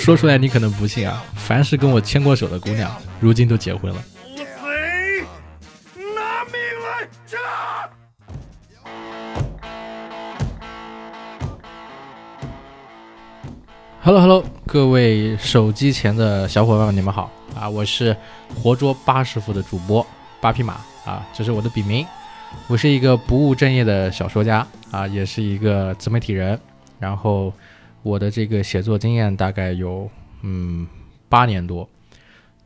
说出来你可能不信啊，凡是跟我牵过手的姑娘，如今都结婚了。贼，拿命来！Hello Hello，各位手机前的小伙伴们，你们好啊！我是活捉八师傅的主播八匹马啊，这是我的笔名。我是一个不务正业的小说家啊，也是一个自媒体人。然后我的这个写作经验大概有嗯八年多。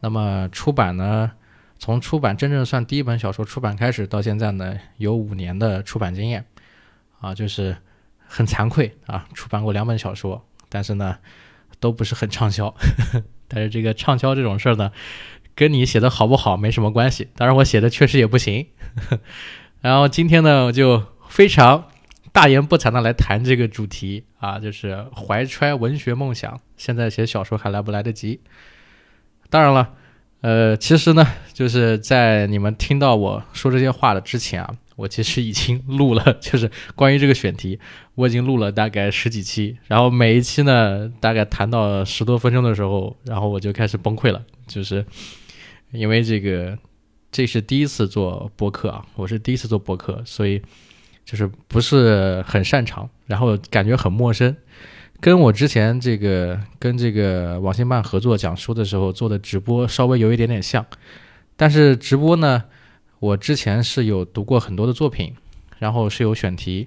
那么出版呢，从出版真正算第一本小说出版开始到现在呢，有五年的出版经验啊，就是很惭愧啊，出版过两本小说。但是呢，都不是很畅销。但是这个畅销这种事儿呢，跟你写的好不好没什么关系。当然我写的确实也不行。然后今天呢，我就非常大言不惭的来谈这个主题啊，就是怀揣文学梦想，现在写小说还来不来得及？当然了，呃，其实呢，就是在你们听到我说这些话的之前啊。我其实已经录了，就是关于这个选题，我已经录了大概十几期，然后每一期呢，大概谈到十多分钟的时候，然后我就开始崩溃了，就是因为这个这是第一次做播客啊，我是第一次做播客，所以就是不是很擅长，然后感觉很陌生，跟我之前这个跟这个网信办合作讲书的时候做的直播稍微有一点点像，但是直播呢。我之前是有读过很多的作品，然后是有选题，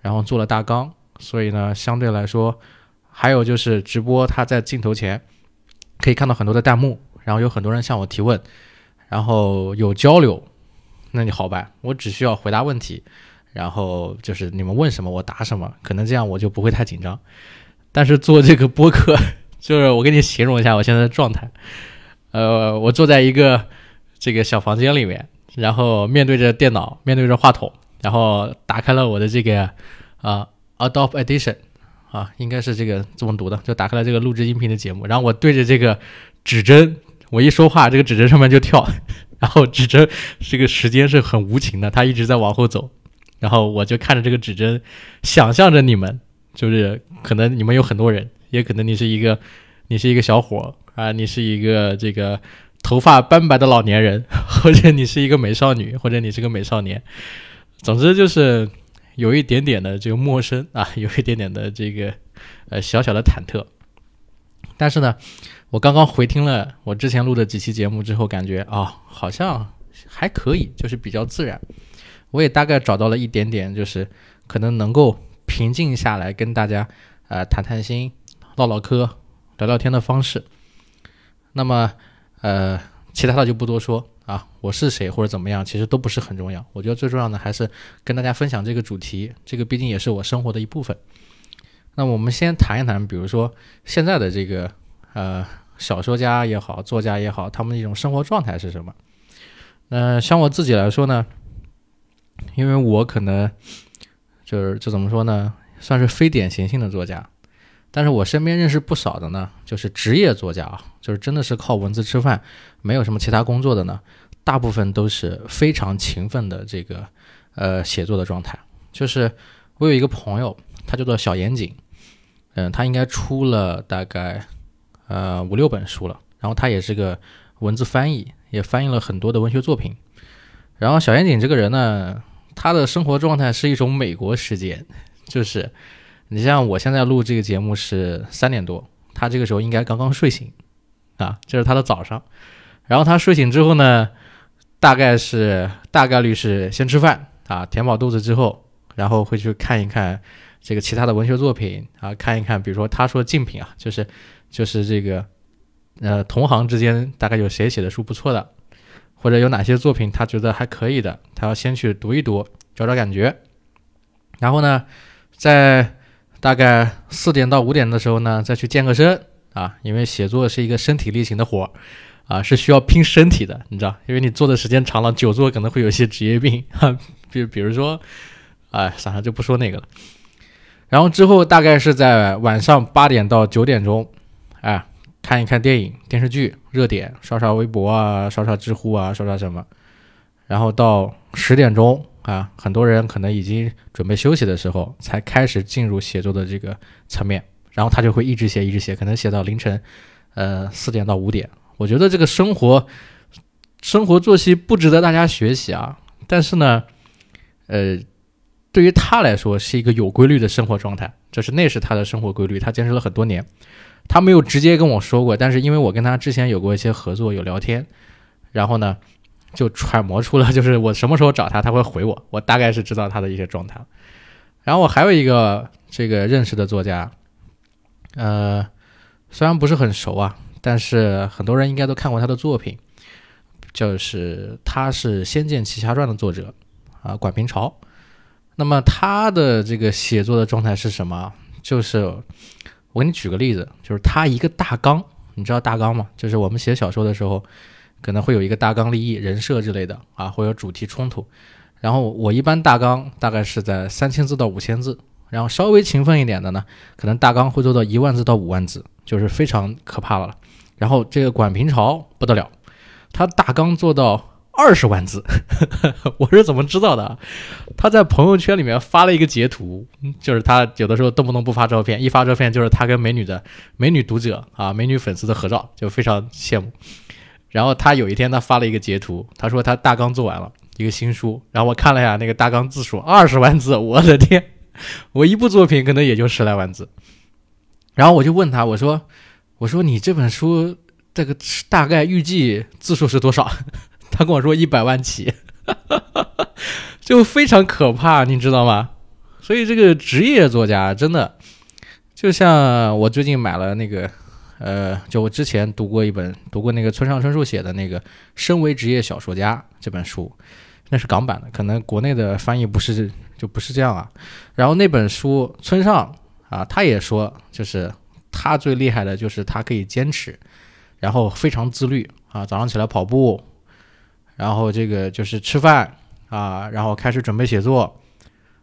然后做了大纲，所以呢，相对来说，还有就是直播，他在镜头前可以看到很多的弹幕，然后有很多人向我提问，然后有交流，那你好办，我只需要回答问题，然后就是你们问什么我答什么，可能这样我就不会太紧张。但是做这个播客，就是我给你形容一下我现在的状态，呃，我坐在一个这个小房间里面。然后面对着电脑，面对着话筒，然后打开了我的这个啊 Adobe Edition 啊，应该是这个这么读的，就打开了这个录制音频的节目。然后我对着这个指针，我一说话，这个指针上面就跳，然后指针这个时间是很无情的，它一直在往后走。然后我就看着这个指针，想象着你们，就是可能你们有很多人，也可能你是一个你是一个小伙啊，你是一个这个。头发斑白的老年人，或者你是一个美少女，或者你是个美少年，总之就是有一点点的这个陌生啊，有一点点的这个呃小小的忐忑。但是呢，我刚刚回听了我之前录的几期节目之后，感觉啊好像还可以，就是比较自然。我也大概找到了一点点，就是可能能够平静下来跟大家呃谈谈心、唠唠嗑、聊聊天的方式。那么。呃，其他的就不多说啊。我是谁或者怎么样，其实都不是很重要。我觉得最重要的还是跟大家分享这个主题，这个毕竟也是我生活的一部分。那我们先谈一谈，比如说现在的这个呃小说家也好，作家也好，他们的一种生活状态是什么？呃，像我自己来说呢，因为我可能就是就怎么说呢，算是非典型性的作家。但是我身边认识不少的呢，就是职业作家啊，就是真的是靠文字吃饭，没有什么其他工作的呢，大部分都是非常勤奋的这个呃写作的状态。就是我有一个朋友，他叫做小严谨，嗯，他应该出了大概呃五六本书了，然后他也是个文字翻译，也翻译了很多的文学作品。然后小严谨这个人呢，他的生活状态是一种美国时间，就是。你像我现在录这个节目是三点多，他这个时候应该刚刚睡醒，啊，这是他的早上。然后他睡醒之后呢，大概是大概率是先吃饭啊，填饱肚子之后，然后会去看一看这个其他的文学作品啊，看一看，比如说他说竞品啊，就是就是这个呃同行之间大概有谁写的书不错的，或者有哪些作品他觉得还可以的，他要先去读一读，找找感觉。然后呢，在大概四点到五点的时候呢，再去健个身啊，因为写作是一个身体力行的活儿，啊，是需要拼身体的，你知道，因为你做的时间长了，久坐可能会有些职业病，哈，比比如说，哎，算了，就不说那个了。然后之后大概是在晚上八点到九点钟，哎，看一看电影、电视剧热点，刷刷微博啊，刷刷知乎啊，刷刷什么，然后到十点钟。啊，很多人可能已经准备休息的时候，才开始进入写作的这个层面，然后他就会一直写，一直写，可能写到凌晨，呃，四点到五点。我觉得这个生活生活作息不值得大家学习啊。但是呢，呃，对于他来说是一个有规律的生活状态，这是那是他的生活规律，他坚持了很多年。他没有直接跟我说过，但是因为我跟他之前有过一些合作，有聊天，然后呢，就揣摩出了，就是我什么时候找他，他会回我，我大概是知道他的一些状态。然后我还有一个这个认识的作家，呃，虽然不是很熟啊，但是很多人应该都看过他的作品，就是他是《仙剑奇侠传》的作者啊，管平朝。那么他的这个写作的状态是什么？就是我给你举个例子，就是他一个大纲，你知道大纲吗？就是我们写小说的时候，可能会有一个大纲立意、人设之类的啊，会有主题冲突。然后我一般大纲大概是在三千字到五千字，然后稍微勤奋一点的呢，可能大纲会做到一万字到五万字，就是非常可怕了。然后这个管平潮不得了，他大纲做到二十万字，我是怎么知道的？他在朋友圈里面发了一个截图，就是他有的时候动不动不发照片，一发照片就是他跟美女的美女读者啊、美女粉丝的合照，就非常羡慕。然后他有一天他发了一个截图，他说他大纲做完了。一个新书，然后我看了一下那个大纲字数二十万字，我的天，我一部作品可能也就十来万字。然后我就问他，我说，我说你这本书这个大概预计字数是多少？跟我说一百万起，就非常可怕，你知道吗？所以这个职业作家真的，就像我最近买了那个。呃，就我之前读过一本，读过那个村上春树写的那个《身为职业小说家》这本书，那是港版的，可能国内的翻译不是就不是这样啊。然后那本书，村上啊，他也说，就是他最厉害的就是他可以坚持，然后非常自律啊，早上起来跑步，然后这个就是吃饭啊，然后开始准备写作，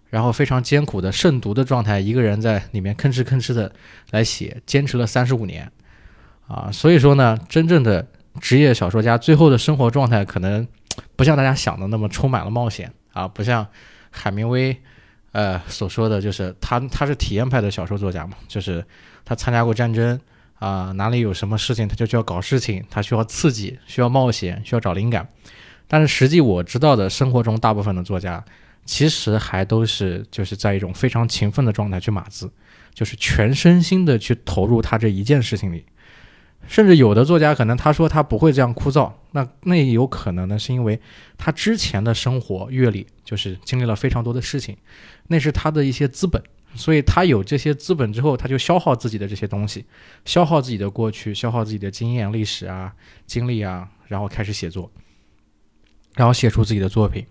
然后非常艰苦的慎独的状态，一个人在里面吭哧吭哧的来写，坚持了三十五年。啊，所以说呢，真正的职业小说家最后的生活状态可能不像大家想的那么充满了冒险啊，不像海明威呃所说的就是他他是体验派的小说作家嘛，就是他参加过战争啊，哪里有什么事情他就需要搞事情，他需要刺激，需要冒险，需要找灵感。但是实际我知道的生活中大部分的作家其实还都是就是在一种非常勤奋的状态去码字，就是全身心的去投入他这一件事情里。甚至有的作家可能他说他不会这样枯燥，那那也有可能呢，是因为他之前的生活阅历就是经历了非常多的事情，那是他的一些资本，所以他有这些资本之后，他就消耗自己的这些东西，消耗自己的过去，消耗自己的经验、历史啊、经历啊，然后开始写作，然后写出自己的作品。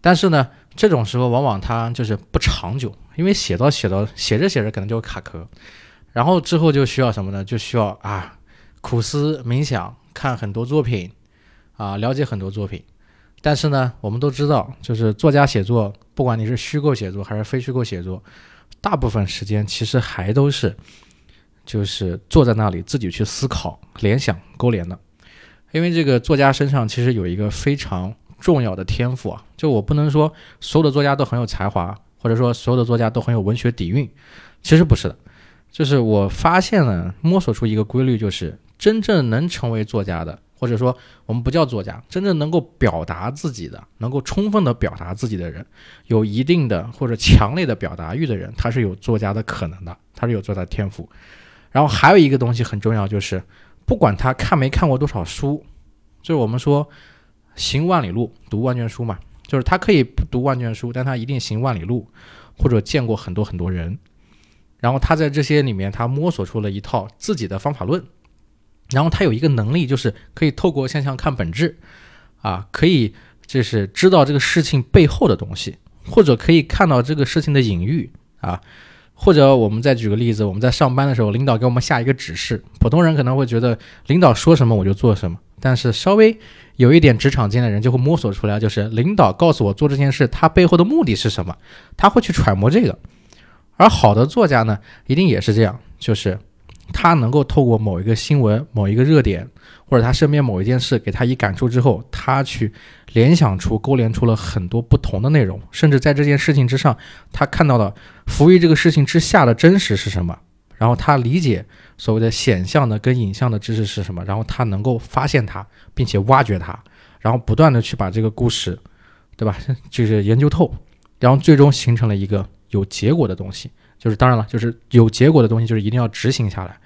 但是呢，这种时候往往他就是不长久，因为写到写到写着写着可能就卡壳，然后之后就需要什么呢？就需要啊。苦思冥想，看很多作品，啊，了解很多作品。但是呢，我们都知道，就是作家写作，不管你是虚构写作还是非虚构写作，大部分时间其实还都是，就是坐在那里自己去思考、联想、勾连的。因为这个作家身上其实有一个非常重要的天赋啊，就我不能说所有的作家都很有才华，或者说所有的作家都很有文学底蕴，其实不是的。就是我发现了，摸索出一个规律，就是。真正能成为作家的，或者说我们不叫作家，真正能够表达自己的，能够充分的表达自己的人，有一定的或者强烈的表达欲的人，他是有作家的可能的，他是有作家天赋。然后还有一个东西很重要，就是不管他看没看过多少书，就是我们说行万里路，读万卷书嘛，就是他可以不读万卷书，但他一定行万里路，或者见过很多很多人，然后他在这些里面，他摸索出了一套自己的方法论。然后他有一个能力，就是可以透过现象看本质，啊，可以就是知道这个事情背后的东西，或者可以看到这个事情的隐喻啊，或者我们再举个例子，我们在上班的时候，领导给我们下一个指示，普通人可能会觉得领导说什么我就做什么，但是稍微有一点职场经验的人就会摸索出来，就是领导告诉我做这件事，他背后的目的是什么，他会去揣摩这个，而好的作家呢，一定也是这样，就是。他能够透过某一个新闻、某一个热点，或者他身边某一件事给他以感触之后，他去联想出、勾连出了很多不同的内容，甚至在这件事情之上，他看到了服于这个事情之下的真实是什么然后他理解所谓的显像的跟影像的知识是什么，然后他能够发现它，并且挖掘它，然后不断的去把这个故事，对吧？就是研究透，然后最终形成了一个有结果的东西。就是当然了，就是有结果的东西，就是一定要执行下来。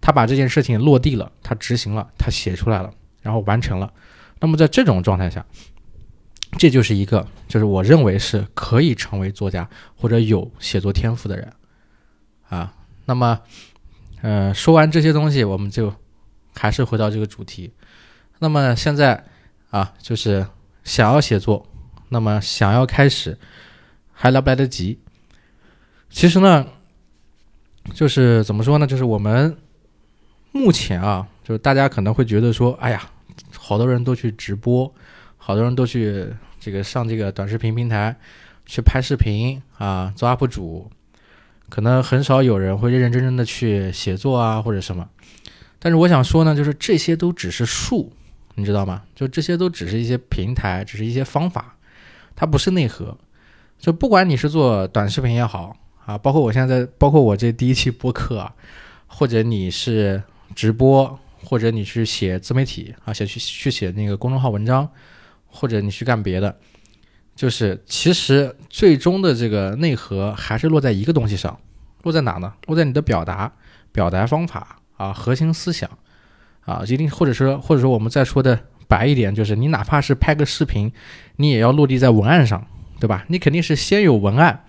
他把这件事情落地了，他执行了，他写出来了，然后完成了。那么在这种状态下，这就是一个，就是我认为是可以成为作家或者有写作天赋的人啊。那么，呃，说完这些东西，我们就还是回到这个主题。那么现在啊，就是想要写作，那么想要开始，还来不来得及？其实呢，就是怎么说呢？就是我们目前啊，就是大家可能会觉得说，哎呀，好多人都去直播，好多人都去这个上这个短视频平台去拍视频啊，做 UP 主，可能很少有人会认认真真的去写作啊或者什么。但是我想说呢，就是这些都只是术，你知道吗？就这些都只是一些平台，只是一些方法，它不是内核。就不管你是做短视频也好。啊，包括我现在，包括我这第一期播客啊，或者你是直播，或者你去写自媒体啊，写去去写那个公众号文章，或者你去干别的，就是其实最终的这个内核还是落在一个东西上，落在哪呢？落在你的表达、表达方法啊，核心思想啊，一定或者说或者说我们再说的白一点，就是你哪怕是拍个视频，你也要落地在文案上，对吧？你肯定是先有文案。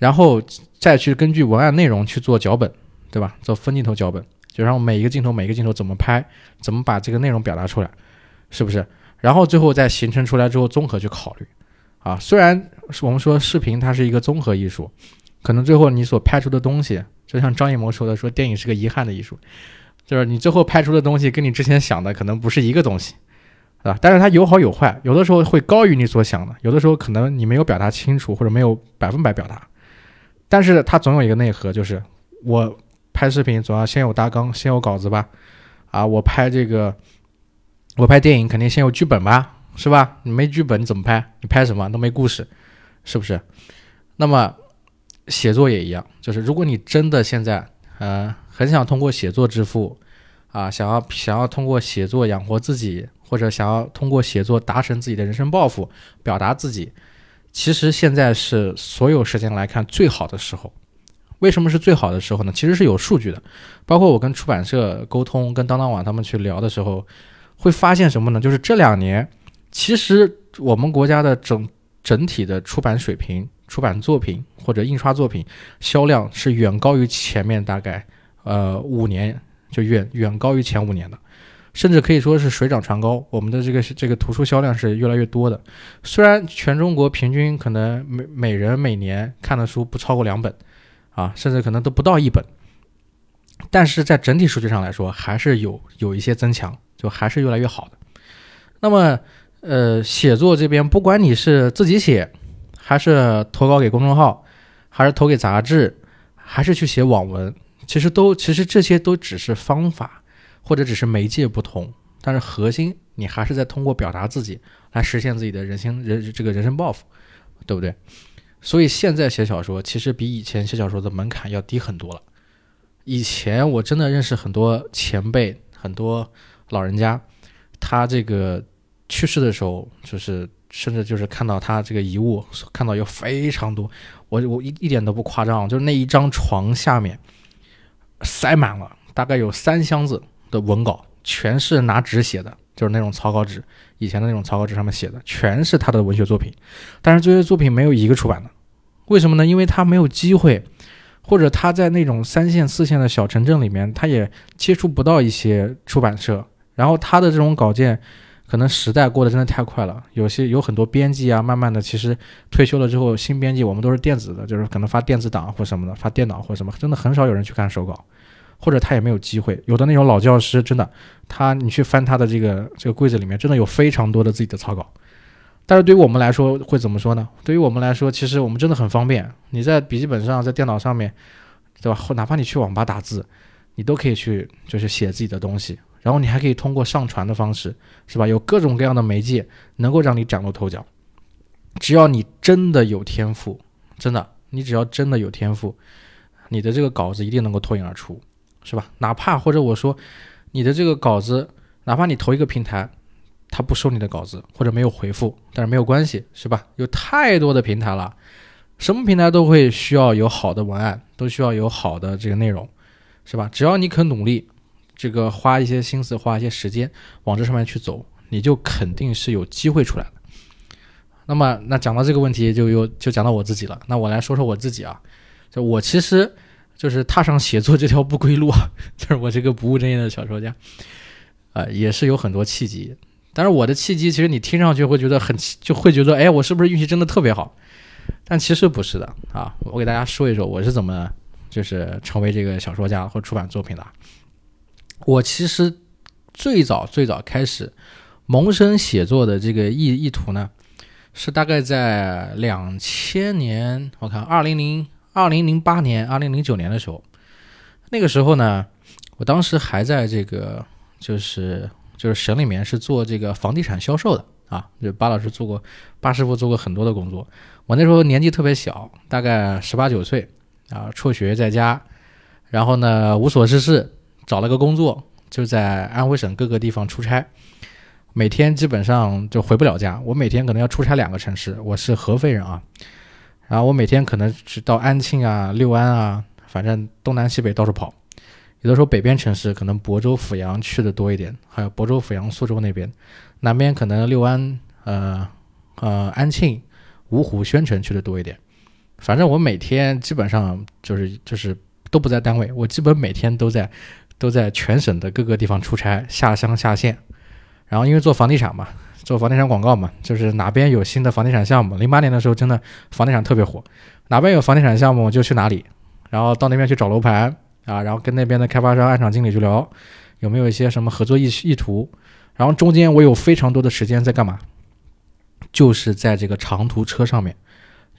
然后再去根据文案内容去做脚本，对吧？做分镜头脚本，就让每一个镜头每一个镜头怎么拍，怎么把这个内容表达出来，是不是？然后最后再形成出来之后，综合去考虑。啊，虽然我们说视频它是一个综合艺术，可能最后你所拍出的东西，就像张艺谋说的，说电影是个遗憾的艺术，就是你最后拍出的东西跟你之前想的可能不是一个东西，啊，但是它有好有坏，有的时候会高于你所想的，有的时候可能你没有表达清楚，或者没有百分百表达。但是它总有一个内核，就是我拍视频总要先有大纲，先有稿子吧？啊，我拍这个，我拍电影肯定先有剧本吧，是吧？你没剧本你怎么拍？你拍什么都没故事，是不是？那么写作也一样，就是如果你真的现在呃很想通过写作致富啊，想要想要通过写作养活自己，或者想要通过写作达成自己的人生抱负，表达自己。其实现在是所有时间来看最好的时候，为什么是最好的时候呢？其实是有数据的，包括我跟出版社沟通，跟当当网他们去聊的时候，会发现什么呢？就是这两年，其实我们国家的整整体的出版水平、出版作品或者印刷作品销量是远高于前面大概呃五年，就远远高于前五年的。甚至可以说是水涨船高，我们的这个这个图书销量是越来越多的。虽然全中国平均可能每每人每年看的书不超过两本，啊，甚至可能都不到一本，但是在整体数据上来说，还是有有一些增强，就还是越来越好的。那么，呃，写作这边，不管你是自己写，还是投稿给公众号，还是投给杂志，还是去写网文，其实都其实这些都只是方法。或者只是媒介不同，但是核心你还是在通过表达自己来实现自己的人生人这个人生抱负，对不对？所以现在写小说其实比以前写小说的门槛要低很多了。以前我真的认识很多前辈，很多老人家，他这个去世的时候，就是甚至就是看到他这个遗物，看到有非常多，我我一一点都不夸张，就是那一张床下面塞满了，大概有三箱子。的文稿全是拿纸写的，就是那种草稿纸，以前的那种草稿纸上面写的，全是他的文学作品。但是这些作品没有一个出版的，为什么呢？因为他没有机会，或者他在那种三线、四线的小城镇里面，他也接触不到一些出版社。然后他的这种稿件，可能时代过得真的太快了，有些有很多编辑啊，慢慢的其实退休了之后，新编辑我们都是电子的，就是可能发电子档或什么的，发电脑或什么，真的很少有人去看手稿。或者他也没有机会，有的那种老教师，真的，他你去翻他的这个这个柜子里面，真的有非常多的自己的草稿。但是对于我们来说，会怎么说呢？对于我们来说，其实我们真的很方便，你在笔记本上，在电脑上面，对吧？或哪怕你去网吧打字，你都可以去就是写自己的东西，然后你还可以通过上传的方式，是吧？有各种各样的媒介能够让你崭露头角。只要你真的有天赋，真的，你只要真的有天赋。你的这个稿子一定能够脱颖而出，是吧？哪怕或者我说你的这个稿子，哪怕你投一个平台，他不收你的稿子或者没有回复，但是没有关系，是吧？有太多的平台了，什么平台都会需要有好的文案，都需要有好的这个内容，是吧？只要你肯努力，这个花一些心思，花一些时间往这上面去走，你就肯定是有机会出来的。那么，那讲到这个问题，就又就讲到我自己了。那我来说说我自己啊，就我其实就是踏上写作这条不归路啊，就是我这个不务正业的小说家，呃，也是有很多契机。但是我的契机，其实你听上去会觉得很，就会觉得，哎，我是不是运气真的特别好？但其实不是的啊。我给大家说一说我是怎么就是成为这个小说家或出版作品的。我其实最早最早开始萌生写作的这个意意图呢。是大概在两千年，我看二零零二零零八年、二零零九年的时候，那个时候呢，我当时还在这个就是就是省里面是做这个房地产销售的啊，就巴老师做过，巴师傅做过很多的工作。我那时候年纪特别小，大概十八九岁啊，辍学在家，然后呢无所事事，找了个工作，就在安徽省各个地方出差。每天基本上就回不了家，我每天可能要出差两个城市。我是合肥人啊，然后我每天可能去到安庆啊、六安啊，反正东南西北到处跑。有的时候北边城市可能亳州、阜阳去的多一点，还有亳州、阜阳、苏州那边。南边可能六安、呃呃安庆、芜湖、宣城去的多一点。反正我每天基本上就是就是都不在单位，我基本每天都在都在全省的各个地方出差，下乡下县。然后因为做房地产嘛，做房地产广告嘛，就是哪边有新的房地产项目，零八年的时候真的房地产特别火，哪边有房地产项目就去哪里，然后到那边去找楼盘啊，然后跟那边的开发商、按场经理去聊，有没有一些什么合作意意图，然后中间我有非常多的时间在干嘛，就是在这个长途车上面，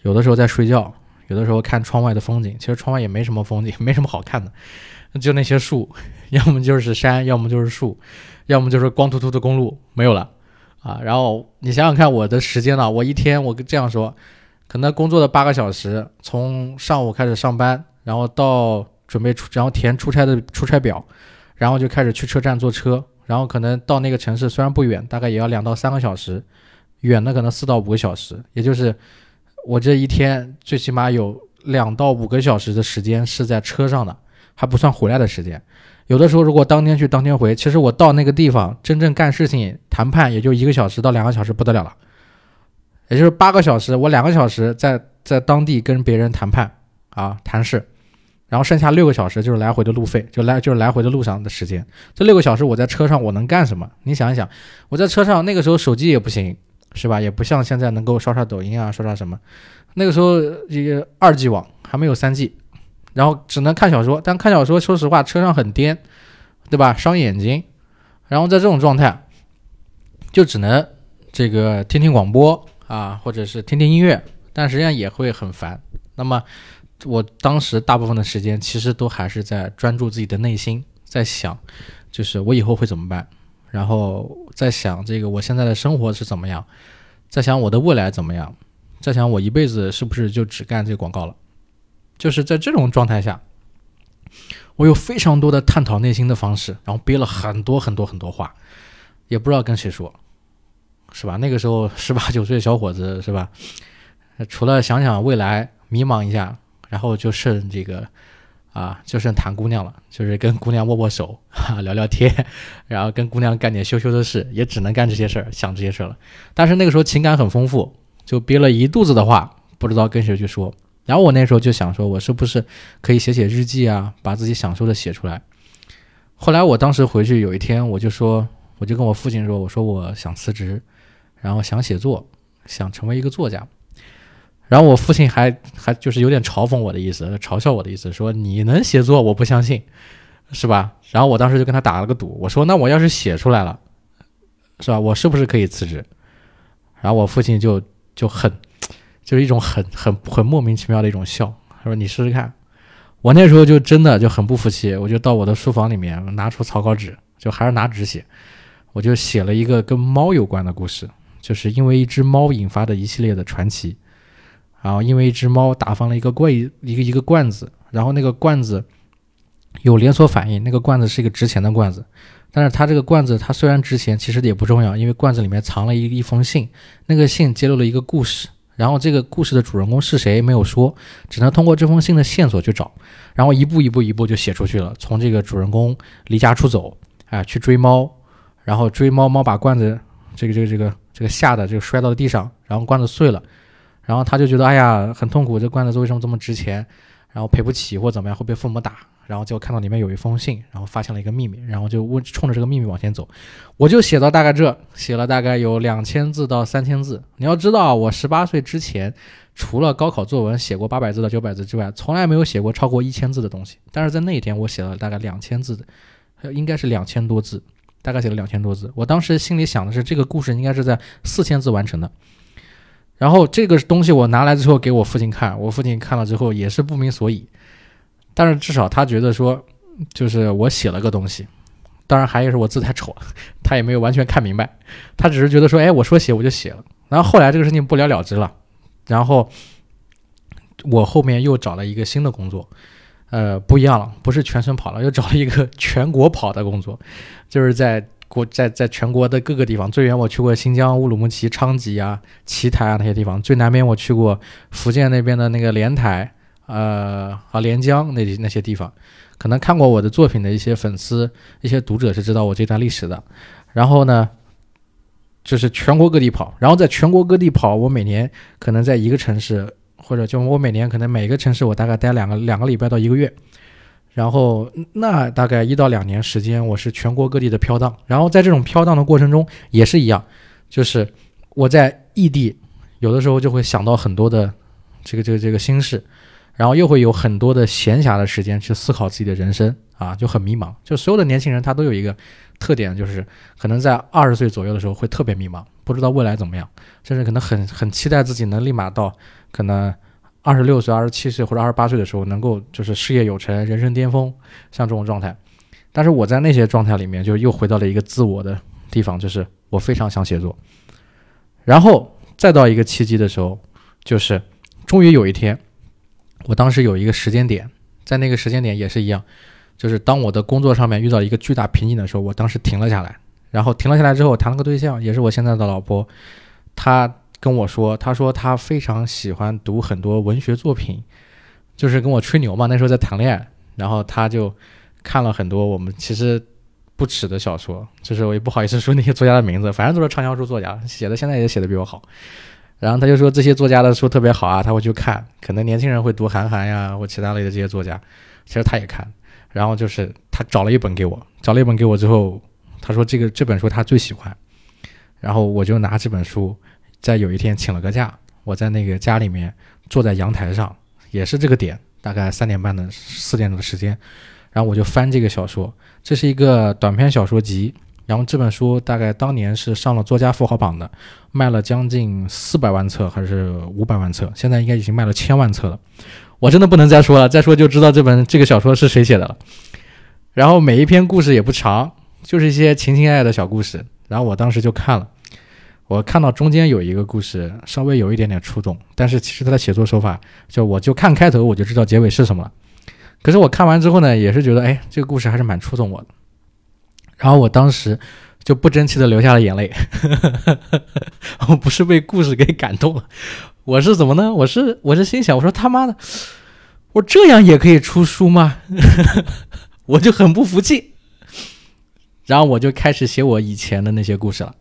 有的时候在睡觉，有的时候看窗外的风景，其实窗外也没什么风景，没什么好看的，就那些树，要么就是山，要么就是树。要么就是光秃秃的公路没有了，啊，然后你想想看我的时间呢，我一天我这样说，可能工作的八个小时，从上午开始上班，然后到准备出，然后填出差的出差表，然后就开始去车站坐车，然后可能到那个城市虽然不远，大概也要两到三个小时，远的可能四到五个小时，也就是我这一天最起码有两到五个小时的时间是在车上的，还不算回来的时间。有的时候，如果当天去当天回，其实我到那个地方真正干事情、谈判也就一个小时到两个小时不得了了，也就是八个小时，我两个小时在在当地跟别人谈判啊谈事，然后剩下六个小时就是来回的路费，就来就是来回的路上的时间。这六个小时我在车上我能干什么？你想一想，我在车上那个时候手机也不行，是吧？也不像现在能够刷刷抖音啊，刷刷什么。那个时候这个二 G 网还没有三 G。然后只能看小说，但看小说说实话车上很颠，对吧？伤眼睛。然后在这种状态，就只能这个听听广播啊，或者是听听音乐，但实际上也会很烦。那么我当时大部分的时间其实都还是在专注自己的内心，在想，就是我以后会怎么办，然后在想这个我现在的生活是怎么样，在想我的未来怎么样，在想我一辈子是不是就只干这个广告了。就是在这种状态下，我有非常多的探讨内心的方式，然后憋了很多很多很多话，也不知道跟谁说，是吧？那个时候十八九岁小伙子，是吧？除了想想未来，迷茫一下，然后就剩这个啊，就剩谈姑娘了，就是跟姑娘握握手，聊聊天，然后跟姑娘干点羞羞的事，也只能干这些事儿，想这些事儿了。但是那个时候情感很丰富，就憋了一肚子的话，不知道跟谁去说。然后我那时候就想说，我是不是可以写写日记啊，把自己想说的写出来。后来我当时回去有一天，我就说，我就跟我父亲说，我说我想辞职，然后想写作，想成为一个作家。然后我父亲还还就是有点嘲讽我的意思，嘲笑我的意思，说你能写作，我不相信，是吧？然后我当时就跟他打了个赌，我说那我要是写出来了，是吧？我是不是可以辞职？然后我父亲就就很。就是一种很很很莫名其妙的一种笑。他说：“你试试看。”我那时候就真的就很不服气，我就到我的书房里面拿出草稿纸，就还是拿纸写，我就写了一个跟猫有关的故事，就是因为一只猫引发的一系列的传奇。然后因为一只猫打翻了一个罐一个一个罐子，然后那个罐子有连锁反应，那个罐子是一个值钱的罐子，但是它这个罐子它虽然值钱，其实也不重要，因为罐子里面藏了一一封信，那个信揭露了一个故事，然后这个故事的主人公是谁没有说，只能通过这封信的线索去找，然后一步一步一步就写出去了，从这个主人公离家出走，哎，去追猫，然后追猫，猫把罐子这个这个这个这个吓得就摔到了地上，然后罐子碎了，然后他就觉得哎呀很痛苦，这罐子为什么这么值钱？然后赔不起或怎么样会被父母打，然后就看到里面有一封信，然后发现了一个秘密，然后就问冲着这个秘密往前走。我就写到大概这，写了大概有两千字到三千字。你要知道，我十八岁之前，除了高考作文写过八百字到九百字之外，从来没有写过超过一千字的东西。但是在那一天，我写了大概两千字，应该是两千多字，大概写了两千多字。我当时心里想的是，这个故事应该是在四千字完成的。然后这个东西我拿来之后给我父亲看，我父亲看了之后也是不明所以，但是至少他觉得说，就是我写了个东西，当然还有是我字太丑，他也没有完全看明白，他只是觉得说，哎，我说写我就写了。然后后来这个事情不了了之了，然后我后面又找了一个新的工作，呃，不一样了，不是全省跑了，又找了一个全国跑的工作，就是在。国在在全国的各个地方，最远我去过新疆乌鲁木齐昌吉啊、奇台啊那些地方，最南边我去过福建那边的那个莲台，呃啊连江那那些地方，可能看过我的作品的一些粉丝、一些读者是知道我这段历史的。然后呢，就是全国各地跑，然后在全国各地跑，我每年可能在一个城市，或者就我每年可能每个城市我大概待两个两个礼拜到一个月。然后那大概一到两年时间，我是全国各地的飘荡。然后在这种飘荡的过程中，也是一样，就是我在异地，有的时候就会想到很多的这个这个这个心事，然后又会有很多的闲暇的时间去思考自己的人生啊，就很迷茫。就所有的年轻人他都有一个特点，就是可能在二十岁左右的时候会特别迷茫，不知道未来怎么样，甚至可能很很期待自己能立马到可能。二十六岁、二十七岁或者二十八岁的时候，能够就是事业有成、人生巅峰，像这种状态。但是我在那些状态里面，就又回到了一个自我的地方，就是我非常想写作。然后再到一个契机的时候，就是终于有一天，我当时有一个时间点，在那个时间点也是一样，就是当我的工作上面遇到一个巨大瓶颈的时候，我当时停了下来。然后停了下来之后，谈了个对象，也是我现在的老婆，她。跟我说，她说她非常喜欢读很多文学作品，就是跟我吹牛嘛。那时候在谈恋爱，然后她就看了很多我们其实不耻的小说，就是我也不好意思说那些作家的名字，反正都是畅销书作家，写的现在也写的比我好。然后他就说这些作家的书特别好啊，他会去看。可能年轻人会读韩寒呀或其他类的这些作家，其实他也看。然后就是他找了一本给我，找了一本给我之后，他说这个这本书他最喜欢，然后我就拿这本书。在有一天请了个假，我在那个家里面坐在阳台上，也是这个点，大概三点半的四点钟的时间，然后我就翻这个小说，这是一个短篇小说集，然后这本书大概当年是上了作家富豪榜的，卖了将近四百万册还是五百万册，现在应该已经卖了千万册了，我真的不能再说了，再说就知道这本这个小说是谁写的了。然后每一篇故事也不长，就是一些情情爱爱的小故事，然后我当时就看了。我看到中间有一个故事，稍微有一点点触动，但是其实他的写作手法，就我就看开头我就知道结尾是什么了。可是我看完之后呢，也是觉得，哎，这个故事还是蛮触动我的。然后我当时就不争气的流下了眼泪，我不是被故事给感动了，我是怎么呢？我是我是心想，我说他妈的，我这样也可以出书吗？我就很不服气。然后我就开始写我以前的那些故事了。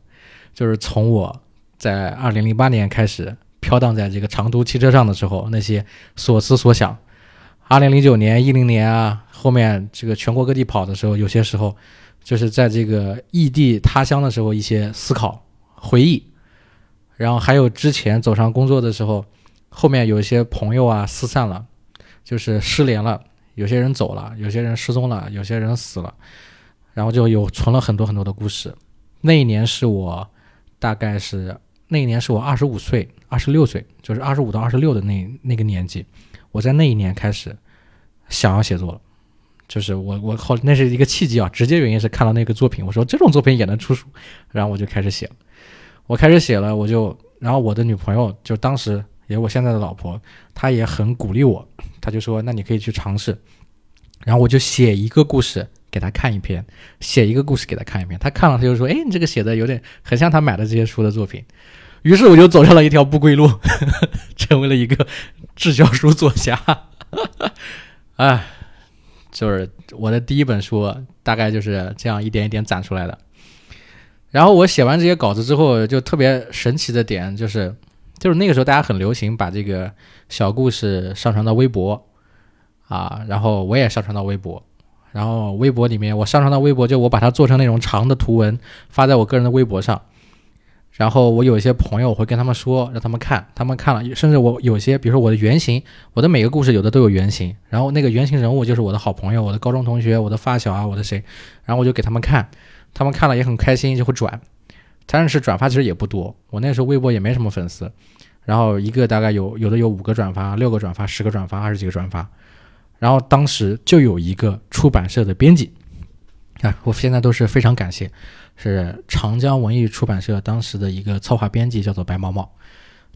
就是从我在二零零八年开始飘荡在这个长途汽车上的时候，那些所思所想；二零零九年、一零年啊，后面这个全国各地跑的时候，有些时候就是在这个异地他乡的时候，一些思考、回忆；然后还有之前走上工作的时候，后面有一些朋友啊失散了，就是失联了，有些人走了，有些人失踪了，有些人死了，然后就有存了很多很多的故事。那一年是我。大概是那一年是我二十五岁、二十六岁，就是二十五到二十六的那那个年纪，我在那一年开始想要写作了，就是我我后那是一个契机啊，直接原因是看到那个作品，我说这种作品也能出书，然后我就开始写了，我开始写了，我就然后我的女朋友就当时也是我现在的老婆，她也很鼓励我，她就说那你可以去尝试，然后我就写一个故事给她看一篇，写一个故事给她看一篇，她看了她就说，哎，你这个写的有点很像她买的这些书的作品，于是我就走上了一条不归路，成为了一个滞销书作家，哎。就是我的第一本书，大概就是这样一点一点攒出来的。然后我写完这些稿子之后，就特别神奇的点就是，就是那个时候大家很流行把这个小故事上传到微博啊，然后我也上传到微博，然后微博里面我上传到微博，就我把它做成那种长的图文发在我个人的微博上。然后我有一些朋友我会跟他们说，让他们看，他们看了，甚至我有些，比如说我的原型，我的每个故事有的都有原型，然后那个原型人物就是我的好朋友，我的高中同学，我的发小啊，我的谁，然后我就给他们看，他们看了也很开心，就会转，但是转发其实也不多，我那时候微博也没什么粉丝，然后一个大概有有的有五个转发，六个转发，十个转发，二十几个转发，然后当时就有一个出版社的编辑，啊，我现在都是非常感谢。是长江文艺出版社当时的一个策划编辑，叫做白毛毛，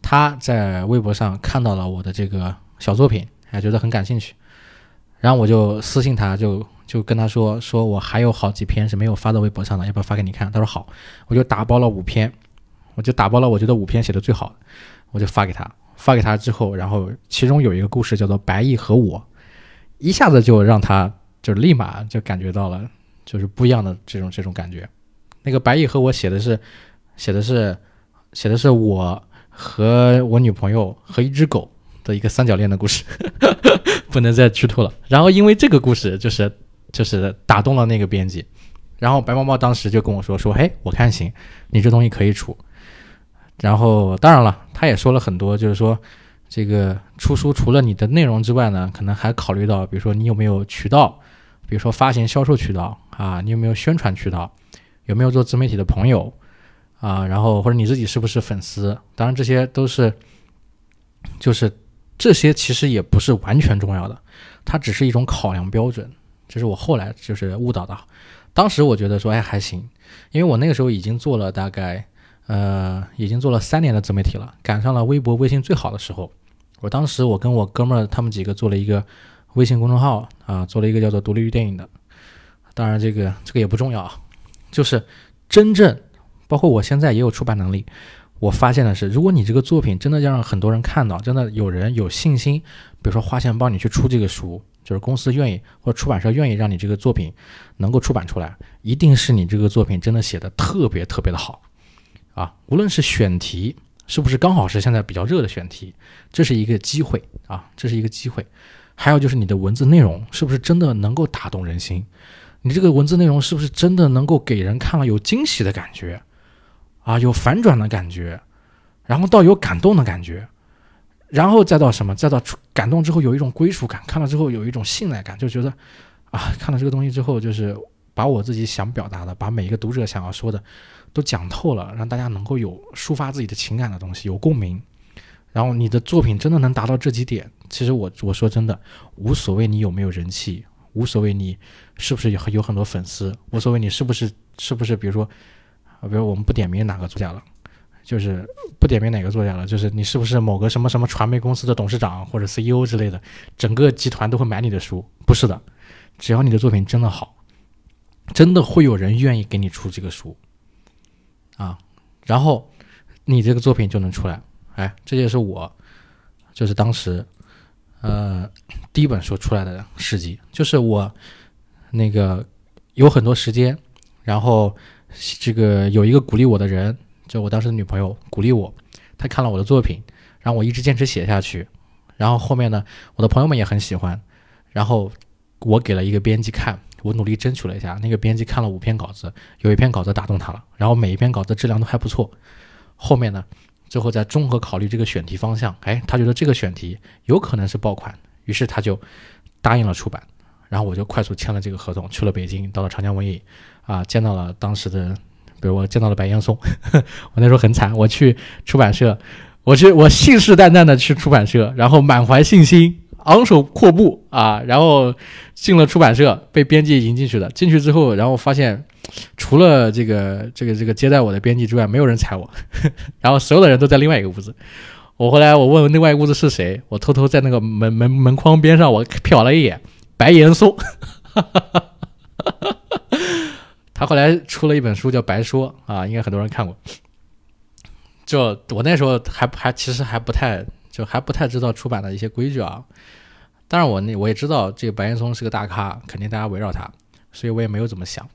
他在微博上看到了我的这个小作品，还觉得很感兴趣，然后我就私信他，就就跟他说，说我还有好几篇是没有发到微博上的，要不要发给你看？他说好，我就打包了五篇，我就打包了我觉得五篇写的最好，我就发给他，发给他之后，然后其中有一个故事叫做《白毅和我》，一下子就让他就立马就感觉到了，就是不一样的这种这种感觉。那个白蚁和我写的是，写的是，写的是我和我女朋友和一只狗的一个三角恋的故事，不能再剧透了。然后因为这个故事就是就是打动了那个编辑，然后白毛毛当时就跟我说说，嘿，我看行，你这东西可以出。然后当然了，他也说了很多，就是说这个出书除了你的内容之外呢，可能还考虑到，比如说你有没有渠道，比如说发行销售渠道啊，你有没有宣传渠道。有没有做自媒体的朋友啊？然后或者你自己是不是粉丝？当然这些都是，就是这些其实也不是完全重要的，它只是一种考量标准。这是我后来就是悟到的。当时我觉得说，哎还行，因为我那个时候已经做了大概呃已经做了三年的自媒体了，赶上了微博微信最好的时候。我当时我跟我哥们儿他们几个做了一个微信公众号啊，做了一个叫做“独立于电影”的。当然这个这个也不重要啊。就是真正，包括我现在也有出版能力。我发现的是，如果你这个作品真的要让很多人看到，真的有人有信心，比如说花钱帮你去出这个书，就是公司愿意或者出版社愿意让你这个作品能够出版出来，一定是你这个作品真的写的特别特别的好啊！无论是选题是不是刚好是现在比较热的选题，这是一个机会啊，这是一个机会。还有就是你的文字内容是不是真的能够打动人心？你这个文字内容是不是真的能够给人看了有惊喜的感觉，啊，有反转的感觉，然后到有感动的感觉，然后再到什么，再到感动之后有一种归属感，看了之后有一种信赖感，就觉得啊，看了这个东西之后，就是把我自己想表达的，把每一个读者想要说的都讲透了，让大家能够有抒发自己的情感的东西，有共鸣。然后你的作品真的能达到这几点，其实我我说真的无所谓你有没有人气。无所谓你是不是有有很多粉丝，无所谓你是不是是不是，比如说，啊，比如我们不点名哪个作家了，就是不点名哪个作家了，就是你是不是某个什么什么传媒公司的董事长或者 CEO 之类的，整个集团都会买你的书？不是的，只要你的作品真的好，真的会有人愿意给你出这个书，啊，然后你这个作品就能出来。哎，这就是我，就是当时。呃，第一本书出来的事迹，就是我那个有很多时间，然后这个有一个鼓励我的人，就我当时的女朋友鼓励我，她看了我的作品，让我一直坚持写下去。然后后面呢，我的朋友们也很喜欢，然后我给了一个编辑看，我努力争取了一下，那个编辑看了五篇稿子，有一篇稿子打动他了，然后每一篇稿子质量都还不错。后面呢？最后再综合考虑这个选题方向，哎，他觉得这个选题有可能是爆款，于是他就答应了出版，然后我就快速签了这个合同，去了北京，到了长江文艺，啊，见到了当时的，比如我见到了白岩松，我那时候很惨，我去出版社，我去我信誓旦旦的去出版社，然后满怀信心。昂首阔步啊，然后进了出版社，被编辑迎进去了。进去之后，然后发现，除了这个这个这个接待我的编辑之外，没有人睬我。然后所有的人都在另外一个屋子。我后来我问另外一个屋子是谁，我偷偷在那个门门门框边上我瞟了一眼，白岩松，他后来出了一本书叫《白说》啊，应该很多人看过。就我那时候还还其实还不太就还不太知道出版的一些规矩啊，当然我那我也知道这个白岩松是个大咖，肯定大家围绕他，所以我也没有怎么想。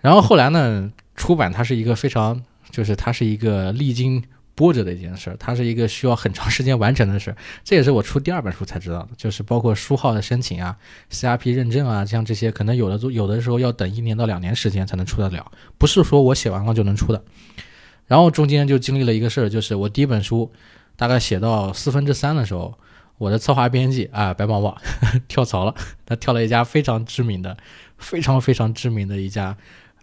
然后后来呢，出版它是一个非常就是它是一个历经。波折的一件事，它是一个需要很长时间完成的事。这也是我出第二本书才知道的，就是包括书号的申请啊、CRP 认证啊，像这些可能有的有的时候要等一年到两年时间才能出得了，不是说我写完了就能出的。然后中间就经历了一个事儿，就是我第一本书大概写到四分之三的时候，我的策划编辑啊白毛毛 跳槽了，他跳了一家非常知名的、非常非常知名的一家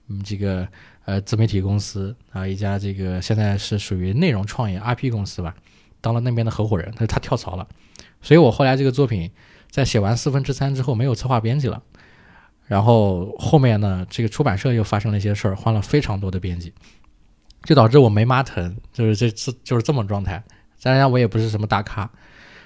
嗯这个。呃，自媒体公司啊，一家这个现在是属于内容创业 IP 公司吧，当了那边的合伙人，他他跳槽了，所以我后来这个作品在写完四分之三之后没有策划编辑了，然后后面呢，这个出版社又发生了一些事儿，换了非常多的编辑，就导致我没妈疼，就是这次就是这么状态。当然我也不是什么大咖，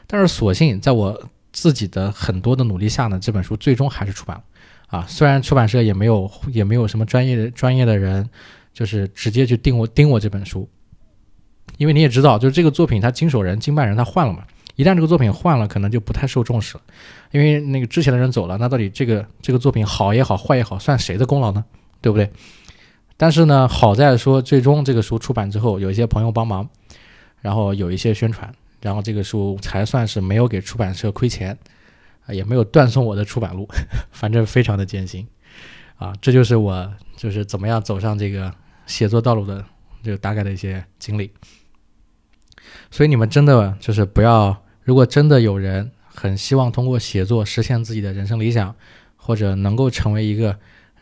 但是所幸在我自己的很多的努力下呢，这本书最终还是出版了。啊，虽然出版社也没有也没有什么专业的专业的人，就是直接去盯我盯我这本书，因为你也知道，就是这个作品它经手人经办人他换了嘛，一旦这个作品换了，可能就不太受重视了，因为那个之前的人走了，那到底这个这个作品好也好坏也好，算谁的功劳呢？对不对？但是呢，好在说最终这个书出版之后，有一些朋友帮忙，然后有一些宣传，然后这个书才算是没有给出版社亏钱。也没有断送我的出版路，反正非常的艰辛，啊，这就是我就是怎么样走上这个写作道路的这个大概的一些经历。所以你们真的就是不要，如果真的有人很希望通过写作实现自己的人生理想，或者能够成为一个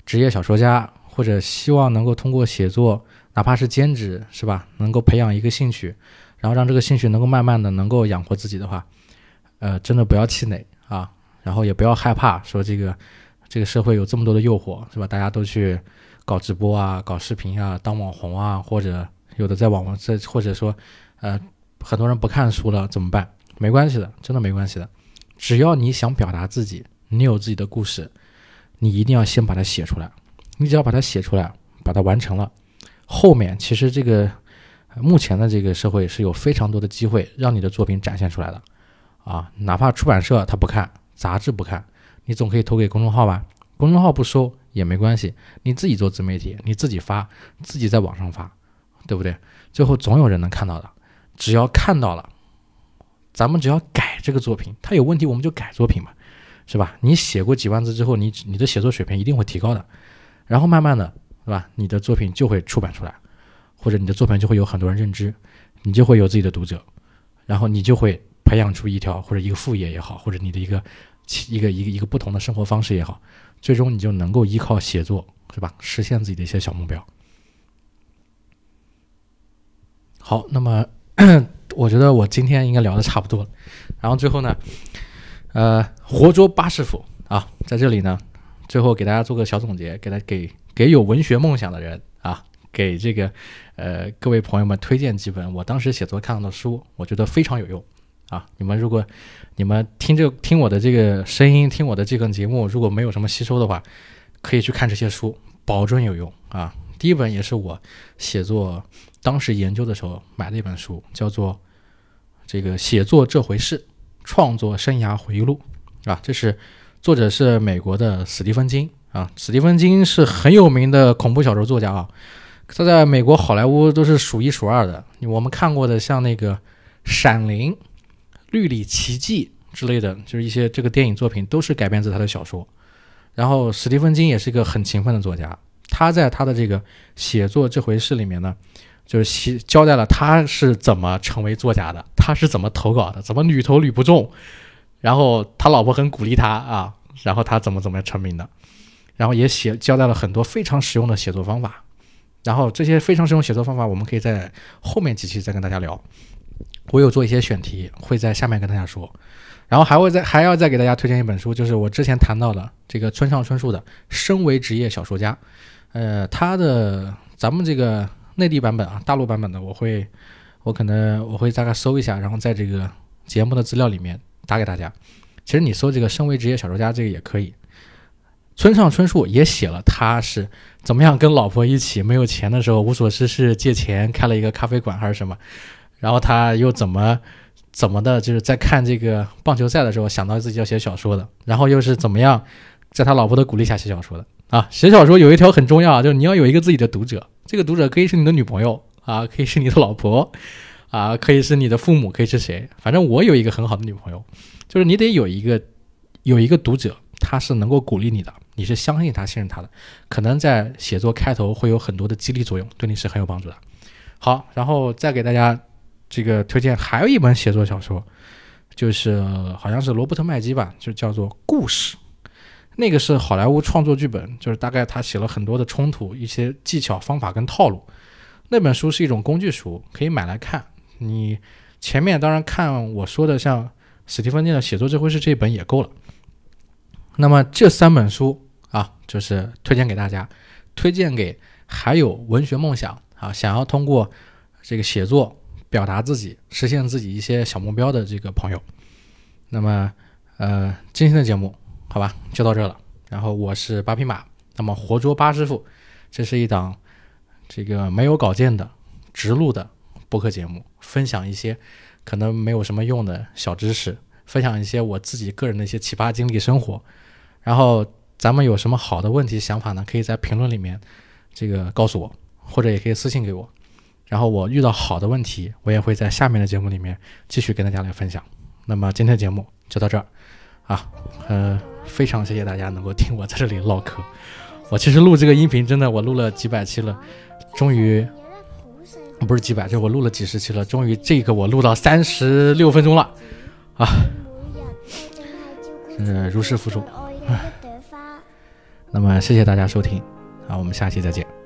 职业小说家，或者希望能够通过写作，哪怕是兼职，是吧？能够培养一个兴趣，然后让这个兴趣能够慢慢的能够养活自己的话，呃，真的不要气馁。然后也不要害怕，说这个这个社会有这么多的诱惑，是吧？大家都去搞直播啊，搞视频啊，当网红啊，或者有的在网上，这或者说，呃，很多人不看书了怎么办？没关系的，真的没关系的。只要你想表达自己，你有自己的故事，你一定要先把它写出来。你只要把它写出来，把它完成了，后面其实这个目前的这个社会是有非常多的机会让你的作品展现出来的啊，哪怕出版社他不看。杂志不看，你总可以投给公众号吧？公众号不收也没关系，你自己做自媒体，你自己发，自己在网上发，对不对？最后总有人能看到的。只要看到了，咱们只要改这个作品，它有问题我们就改作品嘛，是吧？你写过几万字之后，你你的写作水平一定会提高的，然后慢慢的，是吧？你的作品就会出版出来，或者你的作品就会有很多人认知，你就会有自己的读者，然后你就会培养出一条或者一个副业也好，或者你的一个。一个一个一个不同的生活方式也好，最终你就能够依靠写作，是吧？实现自己的一些小目标。好，那么 我觉得我今天应该聊的差不多了。然后最后呢，呃，活捉八师傅啊，在这里呢，最后给大家做个小总结，给他给给有文学梦想的人啊，给这个呃各位朋友们推荐几本我当时写作看到的书，我觉得非常有用。啊，你们如果你们听这听我的这个声音，听我的这个节目，如果没有什么吸收的话，可以去看这些书，保准有用啊。第一本也是我写作当时研究的时候买的一本书，叫做《这个写作这回事：创作生涯回忆录》啊，这是作者是美国的史蒂芬金啊。史蒂芬金是很有名的恐怖小说作家啊，他在美国好莱坞都是数一数二的。我们看过的像那个《闪灵》。《绿里奇迹》之类的，就是一些这个电影作品，都是改编自他的小说。然后，史蒂芬金也是一个很勤奋的作家。他在他的这个写作这回事里面呢，就是写交代了他是怎么成为作家的，他是怎么投稿的，怎么屡投屡不中。然后他老婆很鼓励他啊，然后他怎么怎么样成名的。然后也写交代了很多非常实用的写作方法。然后这些非常实用写作方法，我们可以在后面几期再跟大家聊。我有做一些选题，会在下面跟大家说，然后还会再还要再给大家推荐一本书，就是我之前谈到的这个村上春树的《身为职业小说家》，呃，他的咱们这个内地版本啊，大陆版本的我会我可能我会大概搜一下，然后在这个节目的资料里面打给大家。其实你搜这个“身为职业小说家”这个也可以。村上春树也写了他是怎么样跟老婆一起没有钱的时候无所事事借钱开了一个咖啡馆还是什么，然后他又怎么怎么的，就是在看这个棒球赛的时候想到自己要写小说的，然后又是怎么样在他老婆的鼓励下写小说的啊？写小说有一条很重要，就是你要有一个自己的读者，这个读者可以是你的女朋友啊，可以是你的老婆啊，可以是你的父母，可以是谁？反正我有一个很好的女朋友。就是你得有一个有一个读者，他是能够鼓励你的，你是相信他、信任他的，可能在写作开头会有很多的激励作用，对你是很有帮助的。好，然后再给大家这个推荐还有一本写作小说，就是好像是罗伯特麦基吧，就叫做《故事》，那个是好莱坞创作剧本，就是大概他写了很多的冲突、一些技巧、方法跟套路。那本书是一种工具书，可以买来看。你前面当然看我说的像。史蒂芬金的写作这回事这一本也够了。那么这三本书啊，就是推荐给大家，推荐给还有文学梦想啊，想要通过这个写作表达自己、实现自己一些小目标的这个朋友。那么，呃，今天的节目好吧，就到这了。然后我是八匹马，那么活捉八师傅，这是一档这个没有稿件的直录的播客节目，分享一些。可能没有什么用的小知识，分享一些我自己个人的一些奇葩经历生活。然后咱们有什么好的问题想法呢？可以在评论里面这个告诉我，或者也可以私信给我。然后我遇到好的问题，我也会在下面的节目里面继续跟大家来分享。那么今天的节目就到这儿啊，呃，非常谢谢大家能够听我在这里唠嗑。我其实录这个音频真的我录了几百期了，终于。不是几百，就我录了几十期了，终于这个我录到三十六分钟了，啊，嗯，如释负重。那么谢谢大家收听，啊，我们下期再见。